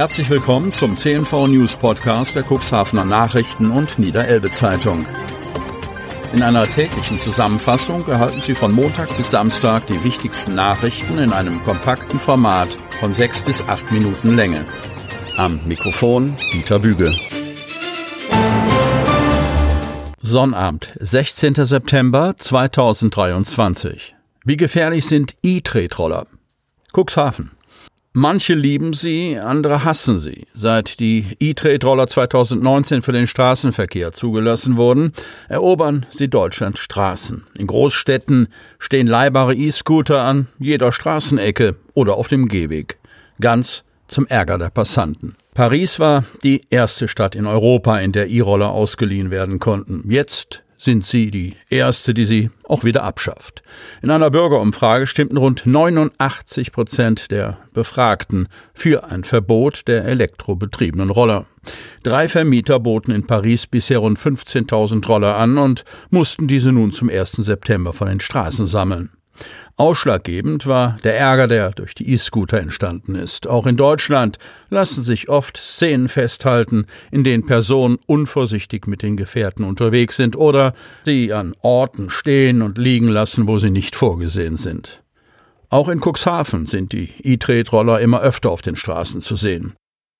Herzlich willkommen zum CNV News Podcast der Cuxhavener Nachrichten und Niederelbe Zeitung. In einer täglichen Zusammenfassung erhalten Sie von Montag bis Samstag die wichtigsten Nachrichten in einem kompakten Format von sechs bis acht Minuten Länge. Am Mikrofon Dieter Büge. Sonnabend, 16. September 2023. Wie gefährlich sind E-Tretroller? Cuxhaven. Manche lieben sie, andere hassen sie. Seit die E-Trade-Roller 2019 für den Straßenverkehr zugelassen wurden, erobern sie Deutschlands Straßen. In Großstädten stehen leihbare E-Scooter an jeder Straßenecke oder auf dem Gehweg. Ganz zum Ärger der Passanten. Paris war die erste Stadt in Europa, in der E-Roller ausgeliehen werden konnten. Jetzt sind sie die erste, die sie auch wieder abschafft. In einer Bürgerumfrage stimmten rund 89 Prozent der Befragten für ein Verbot der elektrobetriebenen Roller. Drei Vermieter boten in Paris bisher rund 15.000 Roller an und mussten diese nun zum 1. September von den Straßen sammeln. Ausschlaggebend war der Ärger, der durch die E-Scooter entstanden ist. Auch in Deutschland lassen sich oft Szenen festhalten, in denen Personen unvorsichtig mit den Gefährten unterwegs sind oder sie an Orten stehen und liegen lassen, wo sie nicht vorgesehen sind. Auch in Cuxhaven sind die E-Tretroller immer öfter auf den Straßen zu sehen.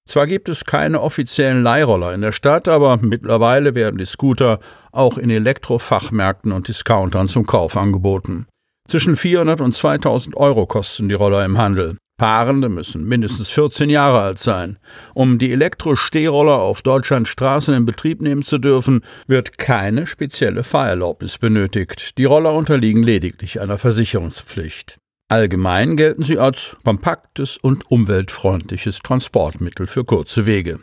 Zwar gibt es keine offiziellen Leihroller in der Stadt, aber mittlerweile werden die Scooter auch in Elektrofachmärkten und Discountern zum Kauf angeboten. Zwischen 400 und 2000 Euro kosten die Roller im Handel. Fahrende müssen mindestens 14 Jahre alt sein. Um die Elektro-Stehroller auf Deutschlands Straßen in Betrieb nehmen zu dürfen, wird keine spezielle Fahrerlaubnis benötigt. Die Roller unterliegen lediglich einer Versicherungspflicht. Allgemein gelten sie als kompaktes und umweltfreundliches Transportmittel für kurze Wege.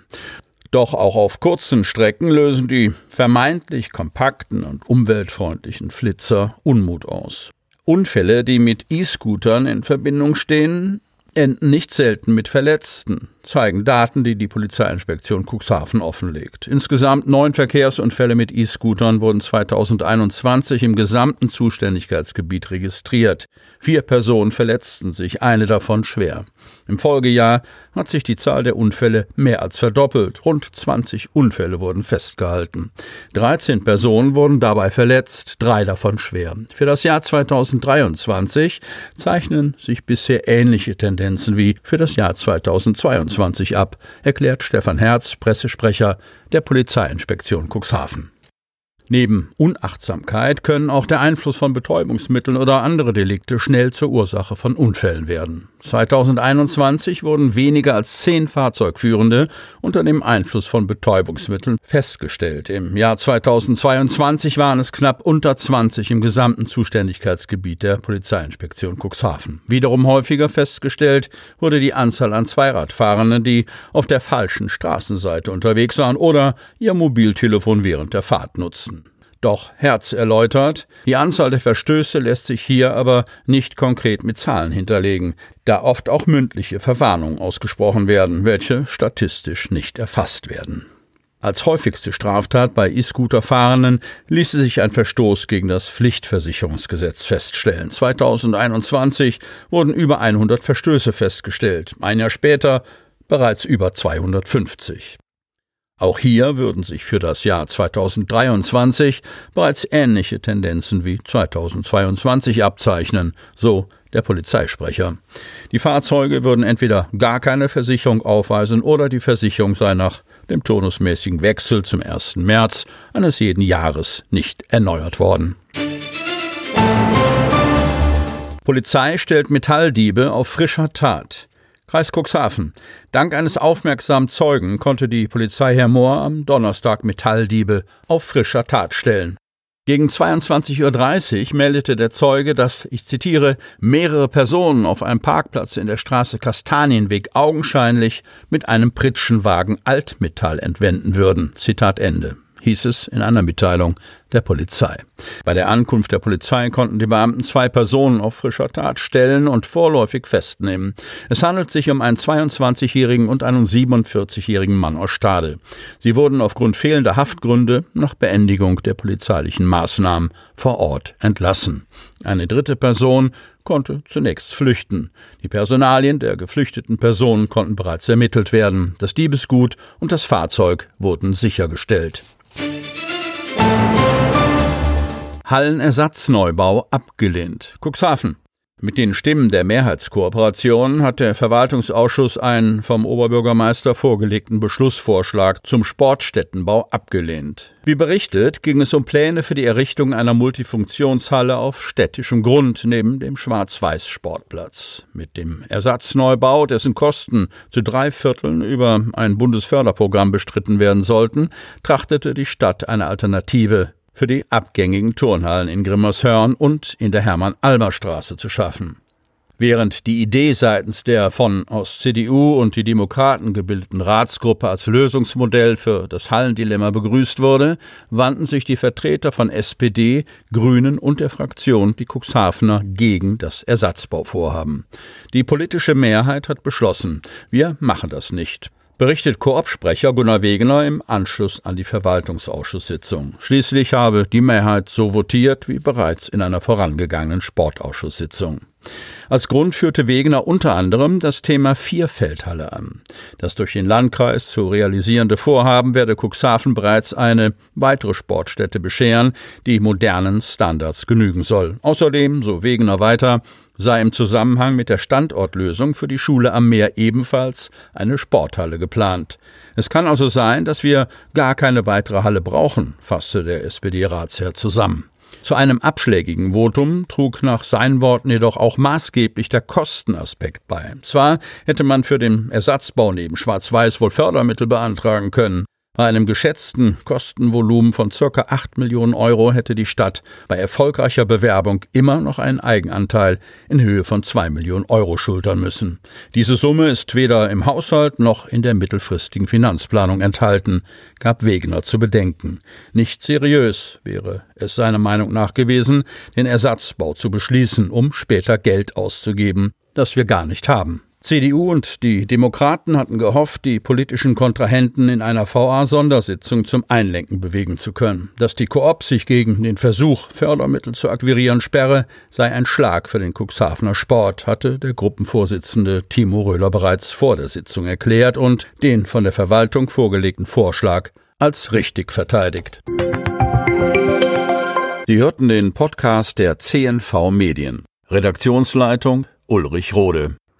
Doch auch auf kurzen Strecken lösen die vermeintlich kompakten und umweltfreundlichen Flitzer Unmut aus. Unfälle, die mit E-Scootern in Verbindung stehen, enden nicht selten mit Verletzten, zeigen Daten, die die Polizeiinspektion Cuxhaven offenlegt. Insgesamt neun Verkehrsunfälle mit E-Scootern wurden 2021 im gesamten Zuständigkeitsgebiet registriert. Vier Personen verletzten sich, eine davon schwer. Im Folgejahr hat sich die Zahl der Unfälle mehr als verdoppelt. Rund 20 Unfälle wurden festgehalten. 13 Personen wurden dabei verletzt, drei davon schwer. Für das Jahr 2023 zeichnen sich bisher ähnliche Tendenzen wie für das Jahr 2022 ab, erklärt Stefan Herz, Pressesprecher der Polizeiinspektion Cuxhaven. Neben Unachtsamkeit können auch der Einfluss von Betäubungsmitteln oder andere Delikte schnell zur Ursache von Unfällen werden. 2021 wurden weniger als zehn Fahrzeugführende unter dem Einfluss von Betäubungsmitteln festgestellt. Im Jahr 2022 waren es knapp unter 20 im gesamten Zuständigkeitsgebiet der Polizeiinspektion Cuxhaven. Wiederum häufiger festgestellt wurde die Anzahl an Zweiradfahrenden, die auf der falschen Straßenseite unterwegs waren oder ihr Mobiltelefon während der Fahrt nutzten. Doch Herz erläutert, die Anzahl der Verstöße lässt sich hier aber nicht konkret mit Zahlen hinterlegen, da oft auch mündliche Verwarnungen ausgesprochen werden, welche statistisch nicht erfasst werden. Als häufigste Straftat bei E-Scooter-Fahrenden ließe sich ein Verstoß gegen das Pflichtversicherungsgesetz feststellen. 2021 wurden über 100 Verstöße festgestellt, ein Jahr später bereits über 250. Auch hier würden sich für das Jahr 2023 bereits ähnliche Tendenzen wie 2022 abzeichnen, so der Polizeisprecher. Die Fahrzeuge würden entweder gar keine Versicherung aufweisen oder die Versicherung sei nach dem turnusmäßigen Wechsel zum 1. März eines jeden Jahres nicht erneuert worden. Polizei stellt Metalldiebe auf frischer Tat. Kreis Cuxhaven. Dank eines aufmerksamen Zeugen konnte die Polizei Herr Mohr am Donnerstag Metalldiebe auf frischer Tat stellen. Gegen 22.30 Uhr meldete der Zeuge, dass, ich zitiere, mehrere Personen auf einem Parkplatz in der Straße Kastanienweg augenscheinlich mit einem Pritschenwagen Altmetall entwenden würden. Zitat Ende hieß es in einer Mitteilung der Polizei. Bei der Ankunft der Polizei konnten die Beamten zwei Personen auf frischer Tat stellen und vorläufig festnehmen. Es handelt sich um einen 22-jährigen und einen 47-jährigen Mann aus Stade. Sie wurden aufgrund fehlender Haftgründe nach Beendigung der polizeilichen Maßnahmen vor Ort entlassen. Eine dritte Person konnte zunächst flüchten. Die Personalien der geflüchteten Personen konnten bereits ermittelt werden. Das Diebesgut und das Fahrzeug wurden sichergestellt. Hallenersatzneubau abgelehnt. Cuxhaven. Mit den Stimmen der Mehrheitskooperation hat der Verwaltungsausschuss einen vom Oberbürgermeister vorgelegten Beschlussvorschlag zum Sportstättenbau abgelehnt. Wie berichtet, ging es um Pläne für die Errichtung einer Multifunktionshalle auf städtischem Grund neben dem Schwarz-Weiß-Sportplatz. Mit dem Ersatzneubau, dessen Kosten zu drei Vierteln über ein Bundesförderprogramm bestritten werden sollten, trachtete die Stadt eine Alternative für die abgängigen Turnhallen in Grimmershörn und in der Hermann-Almer-Straße zu schaffen. Während die Idee seitens der von aus CDU und die Demokraten gebildeten Ratsgruppe als Lösungsmodell für das Hallendilemma begrüßt wurde, wandten sich die Vertreter von SPD, Grünen und der Fraktion die Cuxhavener gegen das Ersatzbauvorhaben. Die politische Mehrheit hat beschlossen, wir machen das nicht berichtet Koop-Sprecher Gunnar Wegener im Anschluss an die Verwaltungsausschusssitzung. Schließlich habe die Mehrheit so votiert wie bereits in einer vorangegangenen Sportausschusssitzung. Als Grund führte Wegener unter anderem das Thema Vierfeldhalle an. Das durch den Landkreis zu realisierende Vorhaben werde Cuxhaven bereits eine weitere Sportstätte bescheren, die modernen Standards genügen soll. Außerdem, so Wegener weiter, sei im Zusammenhang mit der Standortlösung für die Schule am Meer ebenfalls eine Sporthalle geplant. Es kann also sein, dass wir gar keine weitere Halle brauchen, fasste der SPD-Ratsherr zusammen. Zu einem abschlägigen Votum trug nach seinen Worten jedoch auch maßgeblich der Kostenaspekt bei. Zwar hätte man für den Ersatzbau neben Schwarz-Weiß wohl Fördermittel beantragen können, bei einem geschätzten Kostenvolumen von circa 8 Millionen Euro hätte die Stadt bei erfolgreicher Bewerbung immer noch einen Eigenanteil in Höhe von 2 Millionen Euro schultern müssen. Diese Summe ist weder im Haushalt noch in der mittelfristigen Finanzplanung enthalten, gab Wegener zu bedenken. Nicht seriös wäre es seiner Meinung nach gewesen, den Ersatzbau zu beschließen, um später Geld auszugeben, das wir gar nicht haben. CDU und die Demokraten hatten gehofft, die politischen Kontrahenten in einer VA-Sondersitzung zum Einlenken bewegen zu können. Dass die Koop sich gegen den Versuch, Fördermittel zu akquirieren, sperre, sei ein Schlag für den Cuxhavener Sport, hatte der Gruppenvorsitzende Timo Röhler bereits vor der Sitzung erklärt und den von der Verwaltung vorgelegten Vorschlag als richtig verteidigt. Sie hörten den Podcast der CNV Medien. Redaktionsleitung Ulrich Rode.